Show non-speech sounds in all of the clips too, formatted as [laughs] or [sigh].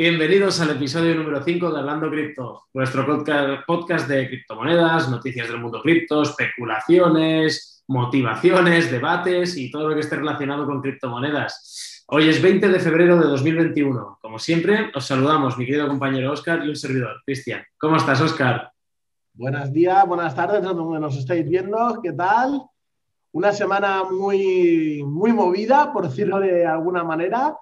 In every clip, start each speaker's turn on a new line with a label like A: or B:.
A: Bienvenidos al episodio número 5 de Hablando Cripto, vuestro podcast de criptomonedas, noticias del mundo cripto, especulaciones, motivaciones, debates y todo lo que esté relacionado con criptomonedas. Hoy es 20 de febrero de 2021. Como siempre, os saludamos, mi querido compañero Oscar y un servidor, Cristian. ¿Cómo estás, Oscar?
B: Buenos días, buenas tardes, donde nos estáis viendo. ¿Qué tal? Una semana muy, muy movida, por decirlo de alguna manera.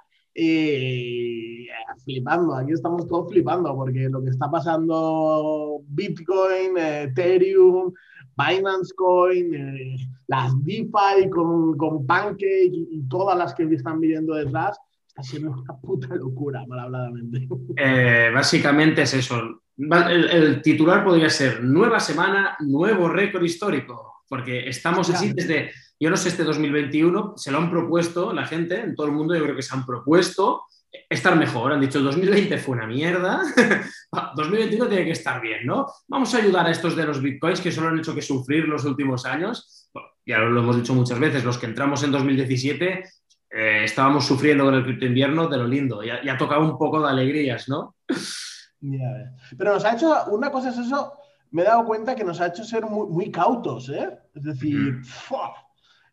B: Flipando, aquí estamos todos flipando porque lo que está pasando Bitcoin, Ethereum, Binance Coin, eh, las DeFi con, con Pancake y, todas las que están viendo detrás, está siendo una puta locura, mal habladamente.
A: Eh, básicamente es eso. El, el, titular podría ser Nueva semana, nuevo récord histórico, porque estamos así desde yo no sé, este 2021 se lo han propuesto la gente, en todo el mundo yo creo que se han propuesto estar mejor. Han dicho, 2020 fue una mierda, [laughs] 2021 tiene que estar bien, ¿no? Vamos a ayudar a estos de los bitcoins que solo han hecho que sufrir los últimos años. ya lo hemos dicho muchas veces, los que entramos en 2017 eh, estábamos sufriendo con el cripto invierno de lo lindo. Ya, ha tocado un poco de alegrías, ¿no? [laughs]
B: Pero nos ha hecho, una cosa es eso, me he dado cuenta que nos ha hecho ser muy, cautos, ¿eh? Es decir, mm.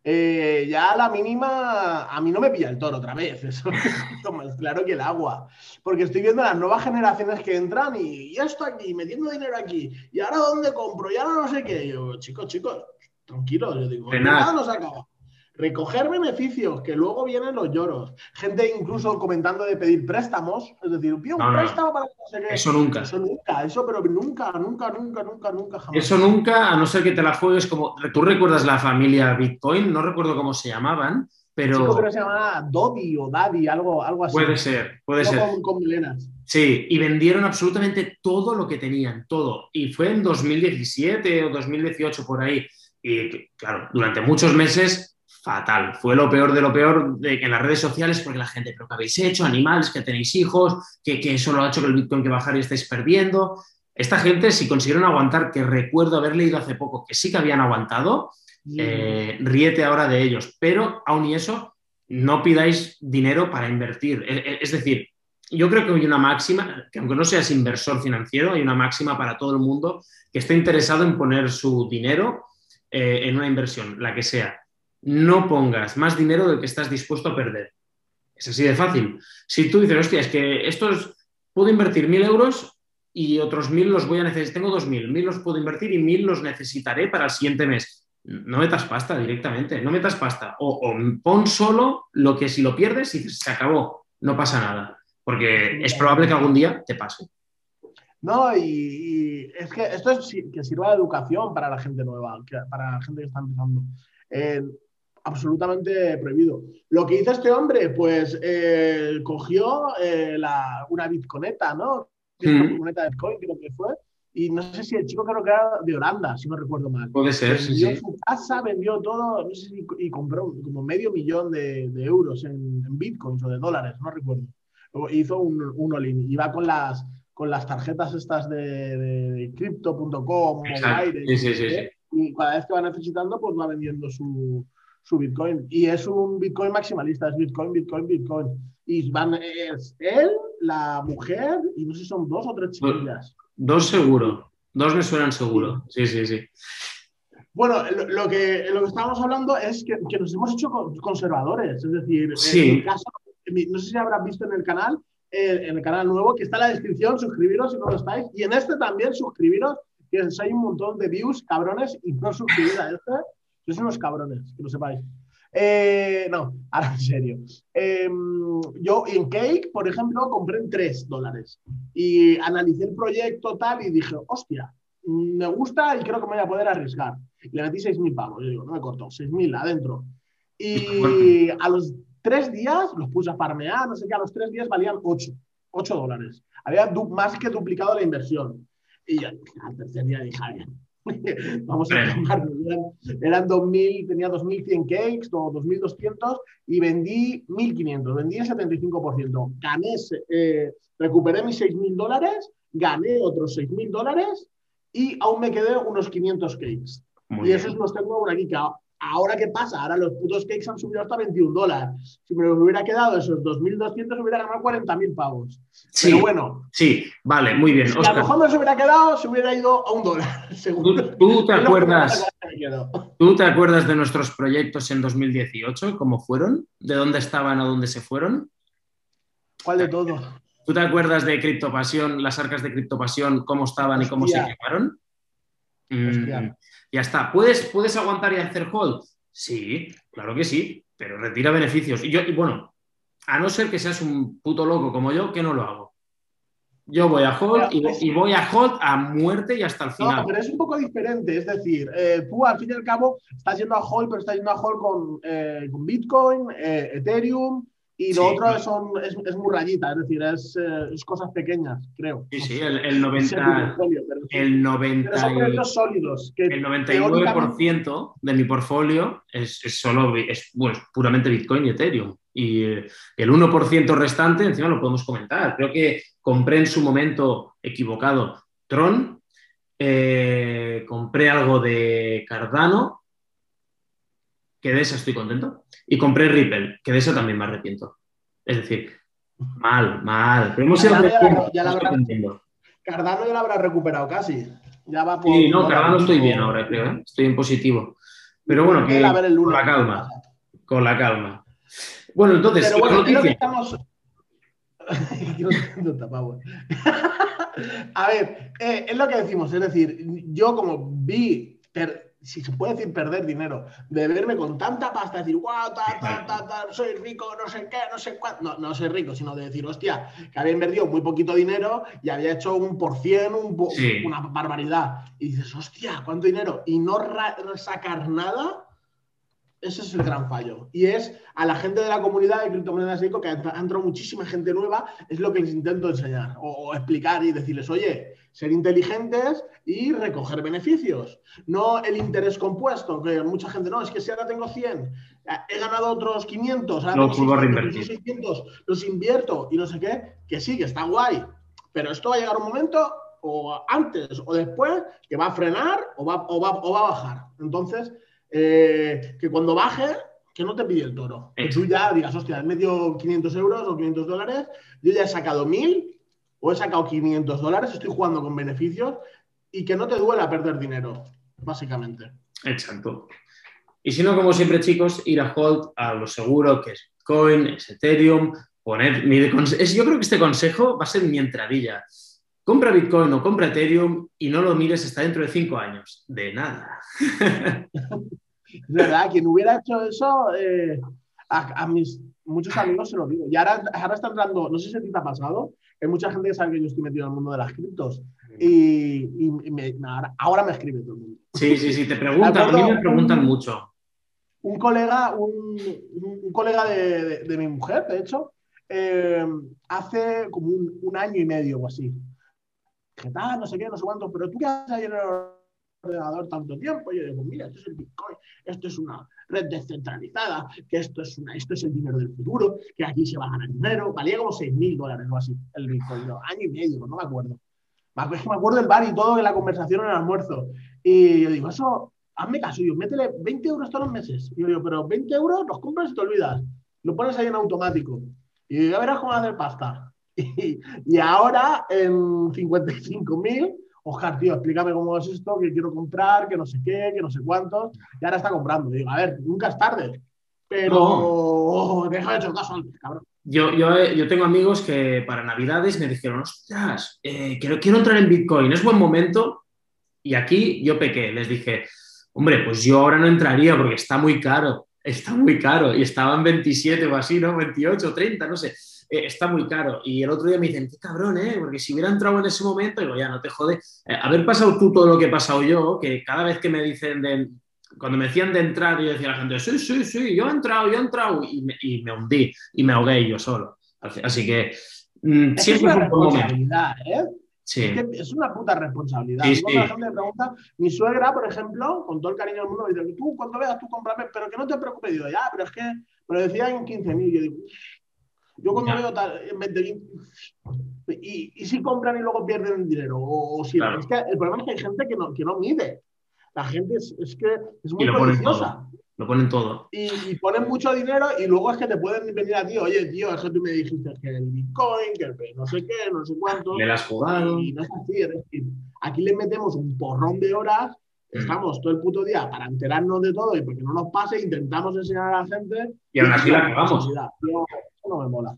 B: Eh, ya la mínima, a mí no me pilla el toro otra vez, [laughs] eso es más claro que el agua, porque estoy viendo las nuevas generaciones que entran y, ya esto aquí, metiendo dinero aquí, y ahora dónde compro, y ahora no sé qué, yo, chicos, chicos, tranquilos, yo digo, nada nos acaba recoger beneficios, que luego vienen los lloros. Gente incluso comentando de pedir préstamos, es decir, pido un préstamo para
A: que Eso nunca.
B: Eso nunca, eso, pero nunca, nunca, nunca, nunca, nunca jamás.
A: Eso nunca, a no ser que te la juegues como. ¿Tú recuerdas la familia Bitcoin? No recuerdo cómo se llamaban, pero.
B: Yo creo que se llamaba Dobby o Daddy, algo, algo así.
A: Puede ser, puede ser.
B: Con, con melenas.
A: Sí, y vendieron absolutamente todo lo que tenían, todo. Y fue en 2017 o 2018 por ahí. Y claro, durante muchos meses fatal. Fue lo peor de lo peor de, en las redes sociales porque la gente, pero ¿qué habéis hecho? Animales, que tenéis hijos, que, que eso lo ha hecho que el Bitcoin que bajar y estáis perdiendo. Esta gente, si consiguieron aguantar, que recuerdo haber leído hace poco que sí que habían aguantado, eh, ríete ahora de ellos. Pero aún y eso, no pidáis dinero para invertir. E, e, es decir, yo creo que hay una máxima, que aunque no seas inversor financiero, hay una máxima para todo el mundo que esté interesado en poner su dinero eh, en una inversión, la que sea no pongas más dinero del que estás dispuesto a perder. Es así de fácil. Si tú dices, hostia, es que estos puedo invertir mil euros y otros mil los voy a necesitar, tengo dos mil, mil los puedo invertir y mil los necesitaré para el siguiente mes. No metas pasta directamente, no metas pasta. O, pon solo lo que si lo pierdes y se acabó, no pasa nada. Porque es probable que algún día te pase.
B: No, y, es que esto es que sirva de educación para la gente nueva, para la gente que está empezando. Eh, absolutamente prohibido. Lo que hizo este hombre, pues eh, cogió eh, una bitconeta, ¿no? Una bitconeta de Bitcoin, creo que fue. Y no sé si el chico creo que era de Holanda, si no recuerdo mal.
A: Puede ser,
B: vendió
A: sí,
B: su casa, vendió todo, no sé si, y compró como medio millón de, euros en, bitcoins o de dólares, no recuerdo. hizo un, un all-in. Iba con las, con las tarjetas estas de, de, crypto.com,
A: sí, sí, sí,
B: y cada vez que va necesitando, pues va vendiendo su, su Bitcoin. Y es un Bitcoin maximalista, es Bitcoin, Bitcoin, Bitcoin. Y van, es él, la mujer, y no sé si son dos o tres chiquillas.
A: Dos seguro, dos me suenan seguro. Sí, sí, sí.
B: Bueno, lo, que, lo que estábamos hablando es que, que nos hemos hecho conservadores. Es decir,
A: sí.
B: en caso, no sé si habrán visto en el canal, en el canal nuevo, que está en la descripción, suscribiros si no lo estáis. Y en este también suscribiros, que hay un montón de views, cabrones, y no suscribir a este sois unos cabrones, que lo sepáis. Eh, no, [laughs] ahora en serio. Em, yo en Cake, por ejemplo, compré en 3 dólares y analicé el proyecto tal y dije, hostia, me gusta y creo que me voy a poder arriesgar. Y le metí 6.000 pavos. Yo digo, no me corto, 6.000 adentro. Y [laughs] a los tres días los puse a farmear, no sé qué, a los tres días valían 8, 8 dólares. Había más que duplicado la inversión. Y al tercer día dije, [laughs] Vamos a tomar, eran, 2000, tenía 2100 cakes o 2200 y vendí 1500, vendí el 75%. Gané, eh, recuperé mis 6000 dólares, gané otros 6000 dólares y aún me quedé unos 500 cakes. y esos los tengo por aquí, que Ahora, ¿qué pasa? Ahora los putos cakes han subido hasta 21 dólares. Si me hubiera quedado esos 2.200, hubiera ganado 40.000 pavos.
A: Sí,
B: Pero bueno,
A: sí, vale, muy bien.
B: si a lo mejor no se hubiera quedado, se hubiera ido a un dólar, [laughs] seguro.
A: ¿tú, tú te [laughs] acuerdas,
B: me.
A: ¿tú te acuerdas de nuestros proyectos en 2018? ¿Cómo fueron? ¿De dónde estaban a dónde se fueron?
B: ¿Cuál de todo?
A: ¿Tú te acuerdas de Criptopasión, las arcas de Criptopasión, cómo estaban y cómo se quemaron? Mm, ya está. ¿Puedes, ¿Puedes aguantar y hacer hold? Sí, claro que sí, pero retira beneficios. Y yo, y bueno, a no ser que seas un puto loco como yo, que no lo hago. Yo voy a hold y, y voy a hold a muerte y hasta el final.
B: No, pero es un poco diferente. Es decir, eh, tú al fin y al cabo estás yendo a Hall, pero estás yendo a Hall con, eh, con Bitcoin, eh, Ethereum y lo
A: Sí,
B: otro son, es, es muy rayita, es decir, es, eh, es cosas pequeñas, creo.
A: Sí, sí, el, el
B: Es
A: 90,
B: portfolio, pero, sí.
A: el
B: Pero
A: 90
B: son
A: y-
B: proyectos sólidos. Que
A: el
B: teóricamente-
A: 99% de mi portfolio es, es solo es, bueno, es puramente Bitcoin y Ethereum. Y eh, el 1% restante, encima lo podemos comentar. Creo que compré en su momento equivocado Tron, eh, compré algo de Cardano, que de esa estoy contento, y compré Ripple, que de eso también me arrepiento. Es decir, mal, mal. Pero hemos
B: Cardano ya la- ya la habrá-. Cardano ya lo habrá recuperado casi. Ya va por.
A: Sí, no, Cardano estoy bien ahora, creo, ¿eh? estoy en positivo. Pero bueno, que con la calma, con la calma. Bueno, entonces,
B: Pero bueno, que estamos. [laughs] [laughs] A ver, eh, es lo que decimos, es decir, yo como vi, per- si se puede decir perder dinero, de verme con tanta pasta, decir, guau, ta, ta, ta, ta, soy rico, no sé qué, no sé cuánto. No, no soy rico, sino de decir, hostia, que había invertido muy poquito dinero y había hecho un por cien, un po-
A: Sí.
B: una barbaridad. Y dices, hostia, ¿cuánto dinero? Y no sacar nada. Ese es el gran fallo. Y es a la gente de la comunidad de criptomonedas rico, que ha entrado muchísima gente nueva, es lo que les intento enseñar o, o explicar y decirles, oye, ser inteligentes y recoger beneficios. No el interés compuesto, que mucha gente, no, es que si ahora tengo 100, he ganado otros 500, ahora
A: Lo
B: tengo
A: vuelvo a
B: 600,
A: reinvertir.
B: esos 600, los invierto y no sé qué, que sí, que está guay. Pero esto va a llegar un momento, o antes o después, que va a frenar o va, o va, o va a bajar. Entonces, eh, que cuando baje, que no te pille el toro. Que tú ya digas, hostia, he metido 500 euros o 500 dólares, yo ya he sacado 1000 o he sacado 500 dólares, estoy jugando con beneficios y que no te duela perder dinero, básicamente.
A: Exacto. Y si no, como siempre, chicos, ir a hold a lo seguro que es Bitcoin, es Ethereum, poner. mi yo creo que este consejo va a ser mi entradilla. Compra Bitcoin o compra Ethereum y no lo mires hasta dentro de cinco años. De nada. [laughs]
B: Verdad, quien hubiera hecho eso, eh, a, a mis muchos amigos se lo digo. Y ahora, ahora está entrando, no sé si a ti te ha pasado, hay mucha gente que sabe que yo estoy metido en el mundo de las criptos. Y, y- me- ahora, ahora me escribe todo el mundo.
A: Sí, sí, sí, te preguntan, a mí me preguntan mucho.
B: un colega, un, un- colega de, de- de mi mujer, de hecho, eh, hace como un, un año y medio o así. ¿Qué tal? No sé qué, no sé cuánto, pero tú qué haces ahí en el ordenador tanto tiempo. Y yo digo, mira, esto es el Bitcoin, esto es una red descentralizada, que esto es, una, esto es el dinero del futuro, que aquí se va a ganar dinero. Valía como 6 mil dólares o así el Bitcoin, año y medio, no me acuerdo. Me acuerdo del bar y todo de la conversación en el almuerzo. Y yo digo, eso, hazme caso, yo, métele 20 euros todos los meses. Y yo digo, pero 20 euros los compras y te olvidas. Lo pones ahí en automático. Y ya verás cómo hacer pasta. [laughs] Y, y ahora en 55 Oscar, tío, explícame cómo es esto, que quiero comprar, que no sé qué, que no sé cuántos. Y ahora está comprando. Y digo, a ver, nunca es tarde. Pero oh, deja de caso antes, cabrón.
A: Yo, yo, yo tengo amigos que para Navidades me dijeron, ostras, eh, quiero, quiero entrar en Bitcoin, es buen momento. Y aquí yo pequé, les dije, hombre, pues yo ahora no entraría porque está muy caro, está muy caro. Y estaban 27 o así, ¿no? 28, 30, no sé. Eh, está muy caro. Y el otro día me dicen, qué cabrón, ¿eh? Porque si hubiera entrado en ese momento, digo, ya, no te jode. Eh, haber pasado tú todo lo que he pasado yo, que cada vez que me dicen de, cuando me decían de entrar, yo decía a la gente, sí, sí, sí, yo he entrado, yo he entrado, y me, y me hundí, y me ahogué yo solo. Así, que mm,
B: Es,
A: siempre
B: una
A: es un buen momento.
B: responsabilidad, ¿eh?
A: Sí,
B: Es, que es una puta responsabilidad.
A: Sí,
B: cuando
A: sí.
B: la gente me pregunta, mi suegra, por ejemplo, con todo el cariño del mundo, me dice, tú cuando veas, tú cómprame, pero que no te preocupes. Digo, ya, pero es que me lo decía en 15.000. Yo digo, yo cuando
A: Ya.
B: veo tal, en 20.000, y, y si compran y luego pierden el dinero. O, si,
A: Claro.
B: es que el problema es que hay gente que no, que no mide. La gente es, es que es
A: Y
B: muy codiciosa.
A: lo ponen todo.
B: Y, ponen mucho dinero y luego es que te pueden venir a ti, oye, tío, eso tú me dijiste que el Bitcoin, que el no sé qué, no sé cuánto.
A: Le has jugado.
B: Y no es así, es decir, aquí le metemos un porrón de horas, mm. estamos todo el puto día para enterarnos de todo y porque no nos pase, intentamos enseñar a la gente.
A: Y aún así la cagamos.
B: No me mola.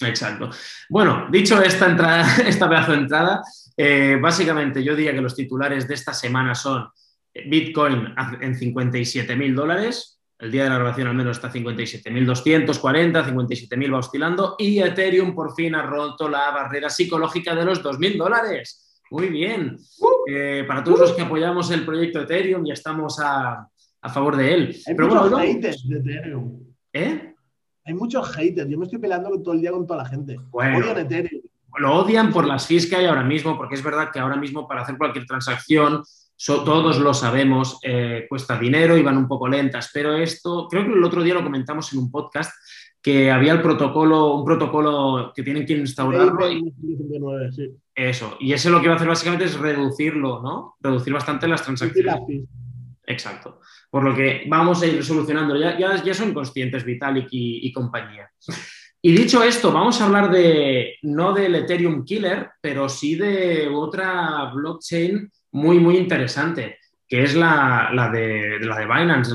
A: Exacto. Bueno, dicho esta entrada, [laughs] esta pedazo de entrada, eh, básicamente yo diría que los titulares de esta semana son Bitcoin en 57 mil dólares, el día de la grabación al menos está 57.240, 57.000 va oscilando y Ethereum por fin ha roto la barrera psicológica de los 2.000 dólares. Muy bien. Eh, para todos los que apoyamos el proyecto Ethereum y estamos a, favor de él.
B: Hay muchos haters de Ethereum.
A: ¿Eh?
B: Hay muchos haters. Yo me estoy peleando todo el día con toda la gente. Odian Ethereum.
A: Lo odian por las fees que hay ahora mismo, porque es verdad que ahora mismo para hacer cualquier transacción todos lo sabemos, eh, cuesta dinero y van un poco lentas, pero esto, creo que el otro día lo comentamos en un podcast, que había el protocolo, un protocolo que tienen que instaurarlo. Eso, y ese lo que va a hacer básicamente es reducirlo, ¿no? Reducir bastante las transacciones. Exacto. Por lo que vamos a ir solucionando. Ya, son conscientes Vitalik y, compañía. Y dicho esto, vamos a hablar de, no del Ethereum Killer, pero sí de otra blockchain muy, muy interesante, que es la, de, la de Binance,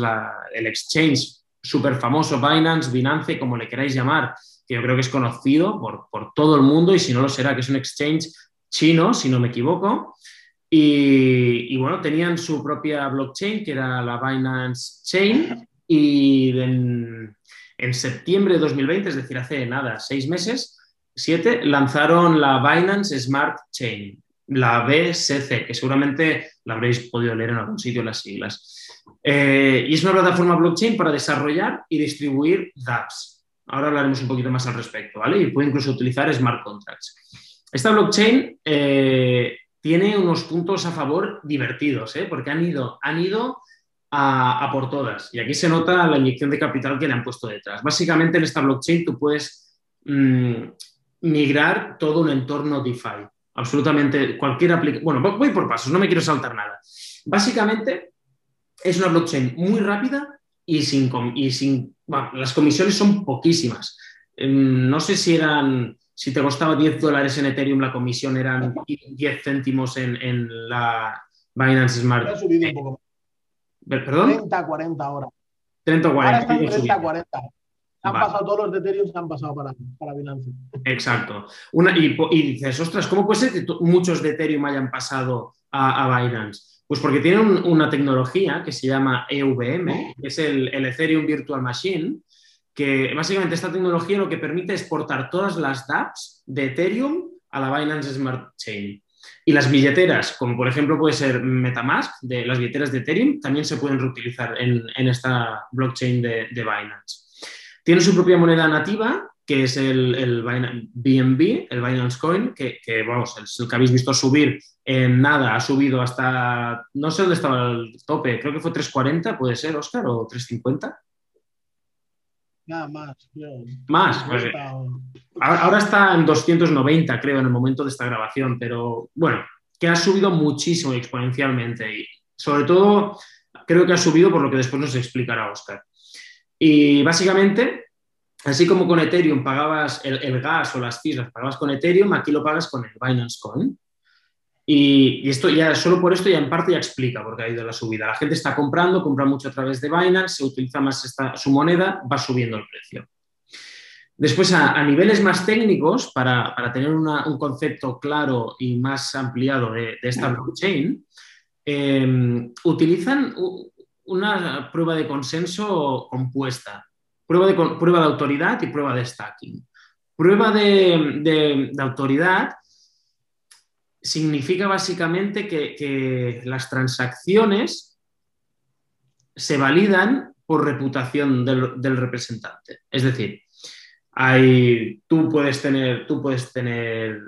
A: el exchange súper famoso Binance, Binance, como le queráis llamar, que yo creo que es conocido por, todo el mundo y si no lo será, que es un exchange chino, si no me equivoco. Y, bueno, tenían su propia blockchain, que era la Binance Chain, y en, en, septiembre de 2020, es decir, hace nada, seis meses, siete, lanzaron la Binance Smart Chain la BSC, que seguramente la habréis podido leer en algún sitio las siglas. Eh, y es una plataforma blockchain para desarrollar y distribuir dApps. Ahora hablaremos un poquito más al respecto, ¿vale? Y puede incluso utilizar smart contracts. Esta blockchain eh, tiene unos puntos a favor divertidos, ¿eh? porque han ido, han ido a, por todas. Y aquí se nota la inyección de capital que le han puesto detrás. Básicamente en esta blockchain tú puedes mm, migrar todo un entorno DeFi absolutamente cualquier aplicación. Bueno, voy por pasos, no me quiero saltar nada. Básicamente, es una blockchain muy rápida y sin. Y sin las comisiones son poquísimas. Em, no sé si eran. Si te costaba 10 dólares en Ethereum, la comisión eran 10 céntimos en, la Binance Smart.
B: Ha subido un poco.
A: ¿Perdón?
B: 30, 40 horas.
A: 30 o 40.
B: Ahora están 30, 40 han pasado todos los de Ethereum, se han pasado para, para Binance.
A: Exacto. Una, y, dices, ostras, ¿cómo puede ser que muchos de Ethereum hayan pasado a, Binance? Pues porque tienen una tecnología que se llama EVM, que es el, Ethereum Virtual Machine, que básicamente esta tecnología lo que permite es portar todas las dApps de Ethereum a la Binance Smart Chain. Y las billeteras, como por ejemplo puede ser Metamask, de las billeteras de Ethereum, también se pueden reutilizar en, esta blockchain de Binance. Tiene su propia moneda nativa, que es el, BNB, el Binance Coin, que, vamos, es el que habéis visto subir en nada, ha subido hasta, no sé dónde estaba el tope, creo que fue 340, puede ser, Oscar, o 350.
B: Nada más.
A: Más. Pues, ahora está en 290, creo, en el momento de esta grabación, pero bueno, que ha subido muchísimo exponencialmente y sobre todo creo que ha subido por lo que después nos explicará Oscar. Y básicamente, así como con Ethereum pagabas el, gas o las fees, las pagabas con Ethereum, aquí lo pagas con el Binance Coin. Y, esto ya, solo por esto ya en parte ya explica por qué ha ido la subida. La gente está comprando, compra mucho a través de Binance, se utiliza más esta, su moneda, va subiendo el precio. Después, a, niveles más técnicos, para, tener un concepto claro y más ampliado de, esta blockchain, eh, utilizan una prueba de consenso compuesta, prueba de, prueba de autoridad y prueba de stacking. Prueba de, autoridad significa básicamente que, las transacciones se validan por reputación del, representante. Es decir, hay, tú, puedes tener, tú puedes tener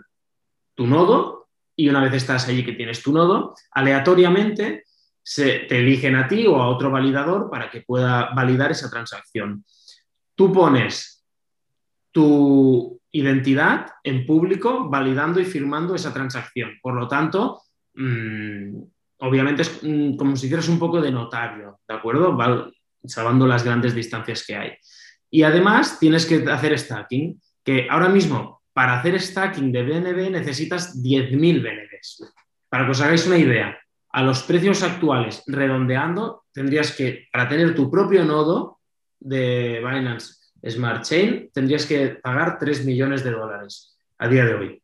A: tu nodo y una vez estás allí que tienes tu nodo, aleatoriamente se, te eligen a ti o a otro validador para que pueda validar esa transacción. Tú pones tu identidad en público validando y firmando esa transacción. Por lo tanto, mm, obviamente es mm, como si hicieras un poco de notario, ¿de acuerdo? salvando las grandes distancias que hay. Y además tienes que hacer stacking, que ahora mismo para hacer stacking de BNB necesitas 10.000 BNBs. Para que os hagáis una idea, a los precios actuales, redondeando, tendrías que, para tener tu propio nodo de Binance Smart Chain, tendrías que pagar 3 millones de dólares a día de hoy.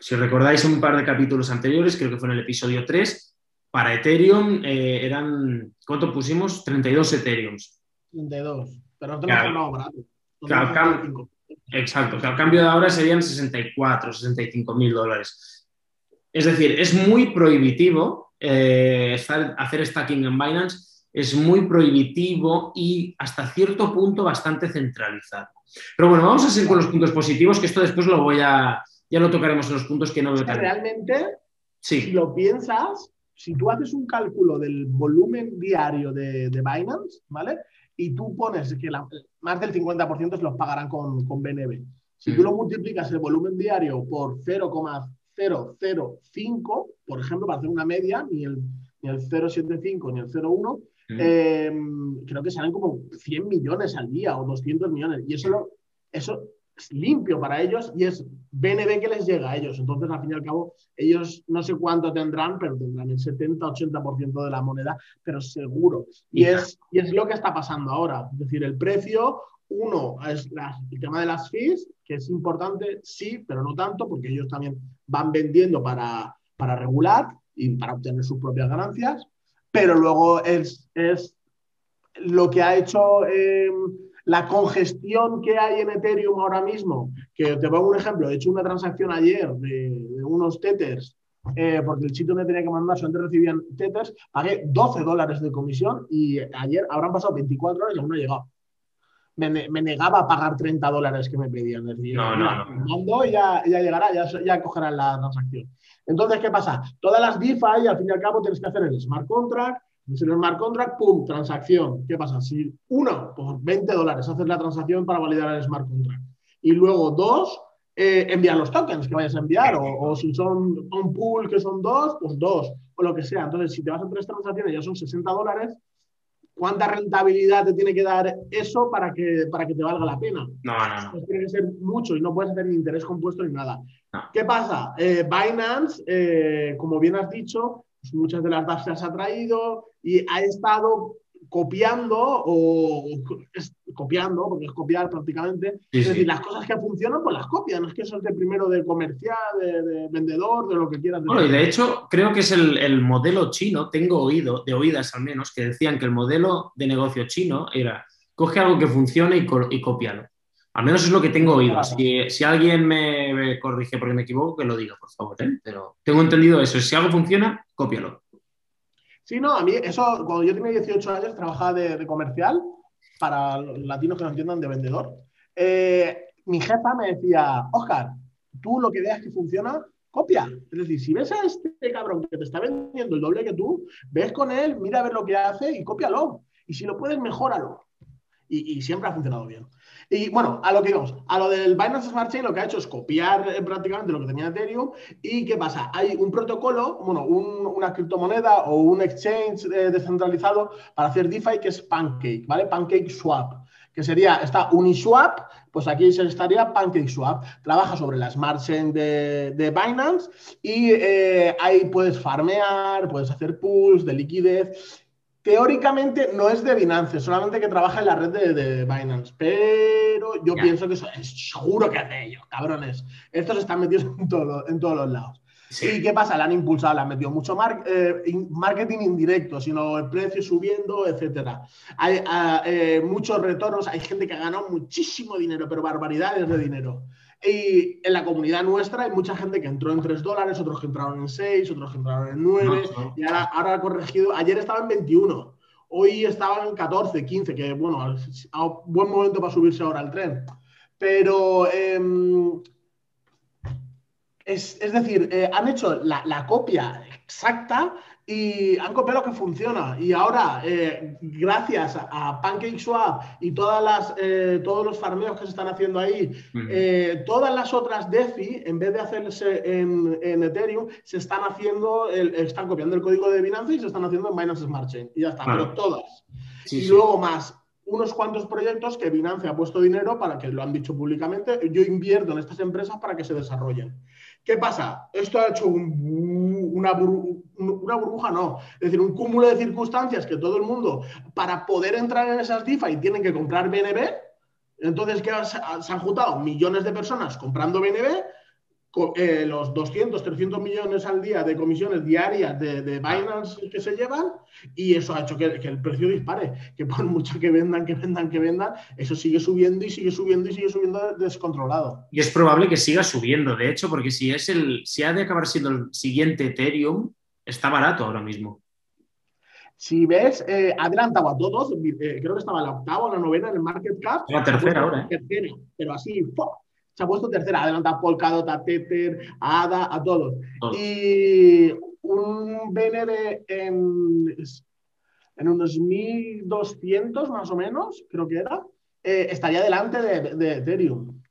A: Si recordáis un par de capítulos anteriores, creo que fue en el episodio 3, para Ethereum eh, eran, ¿cuánto pusimos? 32 Ethereums.
B: 32, pero no tenemos claro, barato.
A: Claro, exacto, que al cambio de ahora serían 64, 65 mil dólares. Es decir, es muy prohibitivo eh, hacer stacking en Binance es muy prohibitivo y hasta cierto punto bastante centralizado. Pero bueno, vamos a seguir con los puntos positivos, que esto después lo voy a, ya lo tocaremos en los puntos que no veo tan
B: Realmente, si lo piensas, si tú haces un cálculo del volumen diario de, Binance, ¿vale? Y tú pones que más del 50% se los pagarán con, con BNB. Si tú lo multiplicas el volumen diario por 0,005, por ejemplo, para hacer una media, ni el, ni el 0,75 ni el 0,1, Em, creo que salen como 100 millones al día o 200 millones. Y eso, eso es limpio para ellos y es BNB que les llega a ellos. Entonces, al fin y al cabo, ellos no sé cuánto tendrán, pero tendrán el 70-80% de la moneda, pero seguro. Y, es, y es lo que está pasando ahora. Es decir, el precio, uno, es el tema de las fees, que es importante, sí, pero no tanto, porque ellos también van vendiendo para, para regular y para obtener sus propias ganancias pero luego es, es lo que ha hecho em, la congestión que hay en Ethereum ahora mismo. Que te pongo un ejemplo, he hecho una transacción ayer de, unos tethers, eh, porque el sitio me tenía que mandar, solamente recibían tethers, pagué 12 dólares de comisión y ayer habrán pasado 24 horas y aún no he llegado. Me, negaba a pagar 30 dólares que me pedían.
A: no, no,
B: no. y ya, ya llegará, ya, ya cogerán la transacción. Entonces, ¿qué pasa? Todas las DeFi, al fin y al cabo, tienes que hacer el smart contract. En el smart contract, ¡pum! Transacción. ¿Qué pasa? Si uno, pues 20 dólares, haces la transacción para validar el smart contract. Y luego dos, eh, enviar los tokens que vayas a enviar. O, si son un pool que son dos, pues dos. O lo que sea. Entonces, si te vas a tres transacciones, ya son 60 dólares. ¿Cuánta rentabilidad te tiene que dar eso para que, para que te valga la pena?
A: No, no, no.
B: Tiene que ser mucho y no puedes hacer ni interés compuesto ni nada. ¿Qué pasa? Eh, Binance, eh, como bien has dicho, pues muchas de las DApps se ha traído y ha estado copiando o, copiando, porque es copiar prácticamente. es decir, las cosas que funcionan, pues las copian. No es que eso es de primero de comercial, de, vendedor, de lo que quieras.
A: bueno, y de hecho, creo que es el, modelo chino, tengo oído, de oídas al menos, que decían que el modelo de negocio chino era coge algo que funcione y, y cópialo. Al menos es lo que tengo oído. Si, alguien me, corrige porque me equivoco, que lo diga, por favor. ¿eh? Pero tengo entendido eso. Si algo funciona, cópialo.
B: Sí, no, a mí eso, cuando yo tenía 18 años, trabajaba de, comercial para los latinos que no entiendan de vendedor. Eh, mi jefa me decía, Oscar, tú lo que veas que funciona, copia. Es decir, si ves a este cabrón que te está vendiendo el doble que tú, ves con él, mira a ver lo que hace y cópialo. Y si lo puedes, mejóralo. y siempre ha funcionado bien. Y bueno, a lo que íbamos, a lo del Binance Smart Chain lo que ha hecho es copiar eh, prácticamente lo que tenía Ethereum. ¿Y qué pasa? Hay un protocolo, bueno, una criptomoneda o un exchange eh, descentralizado para hacer DeFi que es Pancake, ¿vale? Pancake Swap que sería, está Uniswap, pues aquí se estaría PancakeSwap. Trabaja sobre la Smart Chain de, Binance y eh, ahí puedes farmear, puedes hacer pools de liquidez Teóricamente no es de Binance, solamente que trabaja en la red de, Binance, pero yo pienso que eso es seguro que hace ellos, cabrones. Estos están metidos en, en todos los lados. ¿Y qué pasa? Le han impulsado, le han metido mucho eh, marketing indirecto, sino el precio subiendo, etcétera. Hay ah, eh, muchos retornos, hay gente que ha ganado muchísimo dinero, pero barbaridades de dinero. Y en la comunidad nuestra hay mucha gente que entró en 3 dólares, otros que entraron en 6, otros que entraron en 9, y ahora, ahora ha corregido. Ayer estaba en 21, hoy estaban en 14, 15, que bueno, a buen momento para subirse ahora al tren. Pero em, es, decir, eh, han hecho la, la, copia exacta y han copiado lo que funciona. Y ahora, eh, gracias a PancakeSwap y todas las, eh, todos los farmeos que se están haciendo ahí, eh, todas las otras DeFi, en vez de hacerse en, Ethereum, se están haciendo, están copiando el código de Binance y se están haciendo en Binance Smart Chain. Y ya está, pero todas. y luego más unos cuantos proyectos que Binance ha puesto dinero para que lo han dicho públicamente. Yo invierto en estas empresas para que se desarrollen. ¿Qué pasa? Esto ha hecho una, burbuja, no. Es decir, un cúmulo de circunstancias que todo el mundo, para poder entrar en esas DeFi, tienen que comprar BNB. Entonces, ¿qué se han juntado? Millones de personas comprando BNB eh, los 200, 300 millones al día de comisiones diarias de, de Binance que se llevan y eso ha hecho que, el precio dispare, que por mucho que vendan, que vendan, que vendan, eso sigue subiendo y sigue subiendo y sigue subiendo descontrolado.
A: Y es probable que siga subiendo, de hecho, porque si, es el, si ha de acabar siendo el siguiente Ethereum, está barato ahora mismo.
B: Si ves, eh, adelantado a todos, eh, creo que estaba la octava o la novena en el market cap.
A: La tercera ahora, ¿eh?
B: Tercera, pero así, se ha puesto tercera, adelanta a Polkadot, a Tether, a ADA, a todos. Y un BNB en, en unos 1200 más o menos, creo que era, eh, estaría delante de, Ethereum.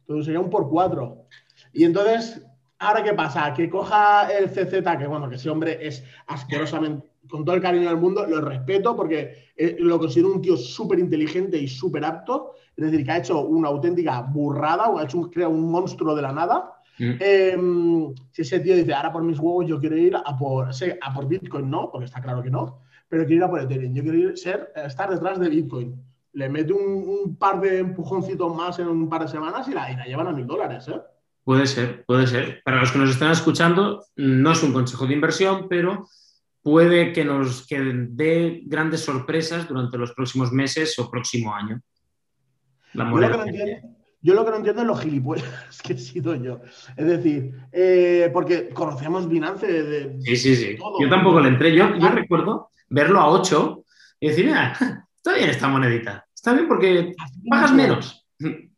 B: Entonces sería un por cuatro. Y entonces, ¿ahora qué pasa? Que coja el CZ, que bueno, que ese hombre es asquerosamente, con todo el cariño del mundo, lo respeto porque eh, lo considero un tío súper inteligente y súper apto, es decir, que ha hecho una auténtica burrada o ha hecho un, un monstruo de la nada. Mm. Em, si ese tío dice, ahora por mis huevos yo quiero ir a por, a por Bitcoin, no, porque está claro que no, pero quiero ir a por Ethereum, yo quiero ir, ser, estar detrás de Bitcoin. Le mete un, par de empujoncitos más en un par de semanas y la, y la llevan a mil dólares, ¿eh?
A: Puede ser, puede ser. Para los que nos están escuchando, no es un consejo de inversión, pero puede que nos que dé grandes sorpresas durante los próximos meses o próximo año.
B: yo, lo que no entiendo, yo lo que no entiendo es los gilipollas [laughs] que he sido yo. Es decir, eh, porque conocemos Binance de,
A: Sí, sí, sí. yo tampoco le entré. Yo, yo recuerdo verlo a 8 y decir, mira, está bien esta monedita. Está bien porque pagas menos.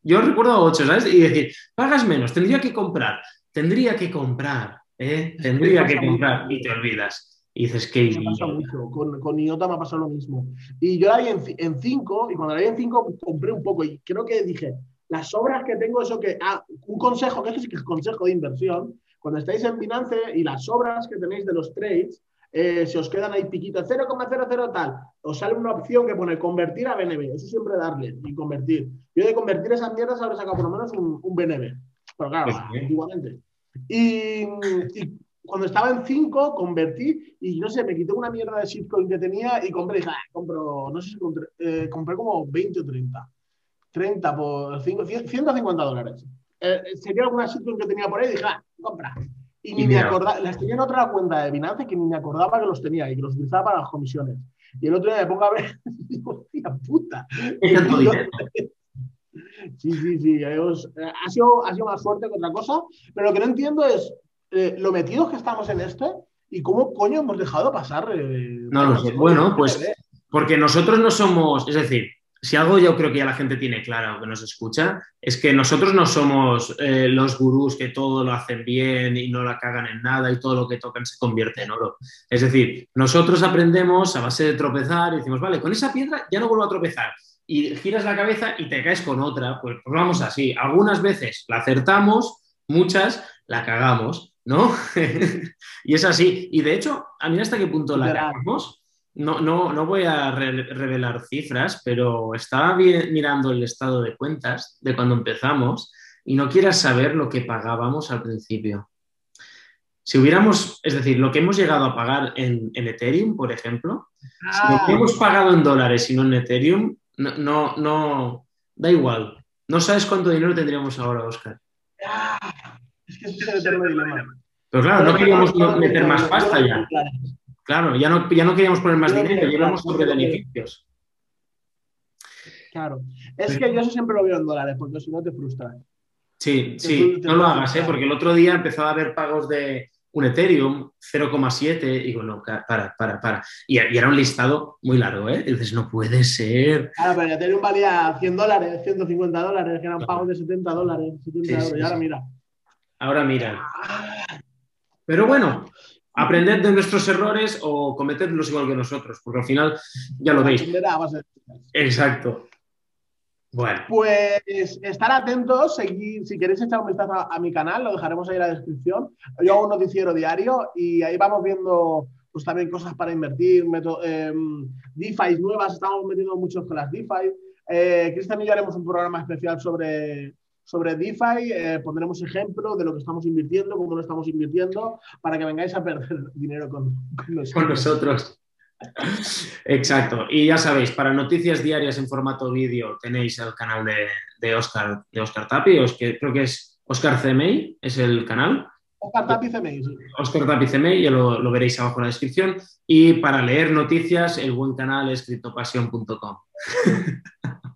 A: Yo recuerdo a 8, ¿sabes? Y decir, pagas menos, tendría que comprar, tendría que comprar, ¿eh? Tendría que comprar y te olvidas. Y dices que...
B: Me pasa mucho. Con, con, IOTA me ha pasado lo mismo. Y yo la vi en 5 y cuando la vi en 5 compré un poco y creo que dije, las obras que tengo, eso que... Ah, un consejo, que esto sí que es consejo de inversión. Cuando estáis en Binance y las obras que tenéis de los trades, eh, se os quedan ahí piquitos 0,00 tal, os sale una opción que pone convertir a BNB. Eso siempre darle y convertir. Yo de convertir esas mierdas habré sacado por lo menos un, un BNB. Pero claro, pues antiguamente. Y, y cuando estaba en 5, convertí y no sé, me quité una mierda de shitcoin que tenía y compré, dije, ah, compro, no sé si compré, eh, compré como 20 o 30. 30 por 5, 150 dólares. Eh, sería alguna shitcoin que tenía por ahí y dije, ah, compra. Y ni me acordaba, las tenía en otra cuenta de Binance que ni me acordaba que los tenía y que los utilizaba para las comisiones. Y el otro día me pongo a ver y [laughs] digo, hostia puta. [laughs] Sí, sí, sí. Eh, ha, sido, ha sido más fuerte que otra cosa. Pero lo que no entiendo es, eh, lo metidos que estamos en esto y cómo coño hemos dejado pasar. Eh,
A: no lo sé. Bueno, pues porque nosotros no somos, es decir, si algo yo creo que ya la gente tiene claro que nos escucha, es que nosotros no somos eh, los gurús que todo lo hacen bien y no la cagan en nada y todo lo que tocan se convierte en oro. Es decir, nosotros aprendemos a base de tropezar y decimos, vale, con esa piedra ya no vuelvo a tropezar. Y giras la cabeza y te caes con otra. Pues, pues vamos así. Algunas veces la acertamos, muchas la cagamos. ¿No? [laughs] y es así. Y de hecho, a mí hasta qué punto la cagamos. No, no, no voy a revelar cifras, pero estaba mirando el estado de cuentas de cuando empezamos y no quieras saber lo que pagábamos al principio. Si hubiéramos, es decir, lo que hemos llegado a pagar en, Ethereum, por ejemplo, lo que ah. hemos pagado en dólares y no en Ethereum, no, no, no, da igual. No sabes cuánto dinero tendríamos ahora, Oscar.
B: Ah. Es que es el dilema.
A: Pero claro, no queríamos meter más pasta ya. Claro, ya no, ya no queríamos poner más dinero, llevamos sobre beneficios.
B: Claro. Es que yo eso siempre lo veo en dólares, porque si no te frustra.
A: Sí, sí, no lo hagas, ¿eh? porque el otro día empezaba a haber pagos de un Ethereum 0,7 y digo, no, para, para, para. Y, era un listado muy largo, ¿eh? Y dices, no puede ser.
B: Claro, pero Ethereum valía 100 dólares, 150 dólares, que eran pagos de 70 dólares, 70 y ahora mira.
A: Ahora mira. Pero bueno, aprended de nuestros errores o cometedlos igual que nosotros, porque al final ya lo veis. Exacto. Bueno.
B: Pues estar atentos, seguir, si queréis echar un vistazo a, mi canal, lo dejaremos ahí en la descripción. Yo hago un noticiero diario y ahí vamos viendo pues también cosas para invertir, eh, DeFi nuevas, estamos metiendo muchos con las DeFi. Eh, Cristian y yo haremos un programa especial sobre, sobre DeFi, eh, pondremos ejemplo de lo que estamos invirtiendo, cómo lo estamos invirtiendo, para que vengáis a perder [laughs] dinero con,
A: nosotros. Exacto. Y ya sabéis, para noticias diarias en formato vídeo tenéis el canal de, Oscar, de Oscar Tapi, que creo que es Oscar CMI, es el canal.
B: Oscar Tapi CMI, sí.
A: Oscar Tapi CMI, ya lo, lo, veréis abajo en la descripción. Y para leer noticias, el buen canal es criptopasión.com. [laughs]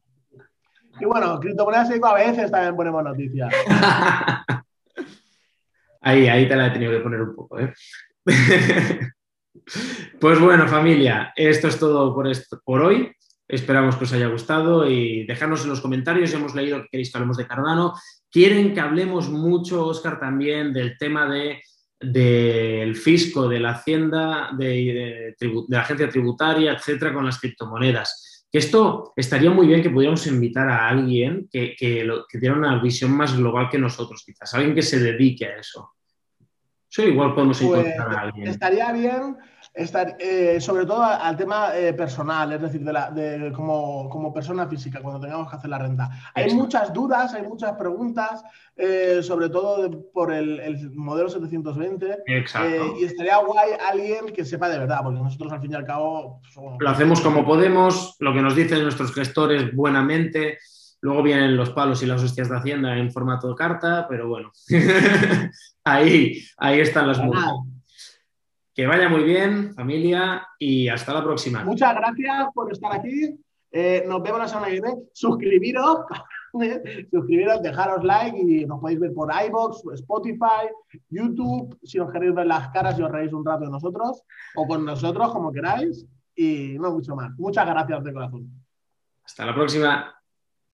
B: Y bueno, criptomonedas a veces también ponemos noticias. [laughs]
A: ahí, ahí te la he tenido que poner un poco, ¿eh? [laughs] pues bueno, familia, esto es todo por, por hoy. Esperamos que os haya gustado y dejadnos en los comentarios. Hemos leído que queréis que hablemos de Cardano. Quieren que hablemos mucho, Oscar, también del tema de, del fisco, de la hacienda, de, de la agencia tributaria, etcétera, con las criptomonedas que esto estaría muy bien que pudiéramos invitar a alguien que, que, diera una visión más global que nosotros, quizás, alguien que se dedique a eso. Eso igual podemos pues, encontrar a alguien.
B: Estaría bien estar, eh, sobre todo al tema eh, personal, es decir, de, la, de como, como, persona física, cuando tengamos que hacer la renta. Hay muchas dudas, hay muchas preguntas, eh, sobre todo por el, el, modelo 720.
A: Exacto.
B: y estaría guay alguien que sepa de verdad, porque nosotros al fin y al cabo...
A: Somos... Lo hacemos como podemos, lo que nos dicen nuestros gestores buenamente. Luego vienen los palos y las hostias de Hacienda en formato de carta, pero bueno, [laughs] ahí, ahí están las mujeres. Que vaya muy bien, familia, y hasta la próxima.
B: Muchas gracias por estar aquí. Eh, nos vemos la semana que viene. Suscribiros, [laughs] suscribiros, dejaros like y nos podéis ver por iBox, Spotify, YouTube. Si os queréis ver las caras y os reís un rato de nosotros o con nosotros, como queráis. Y no mucho más. Muchas gracias de corazón.
A: Hasta la próxima.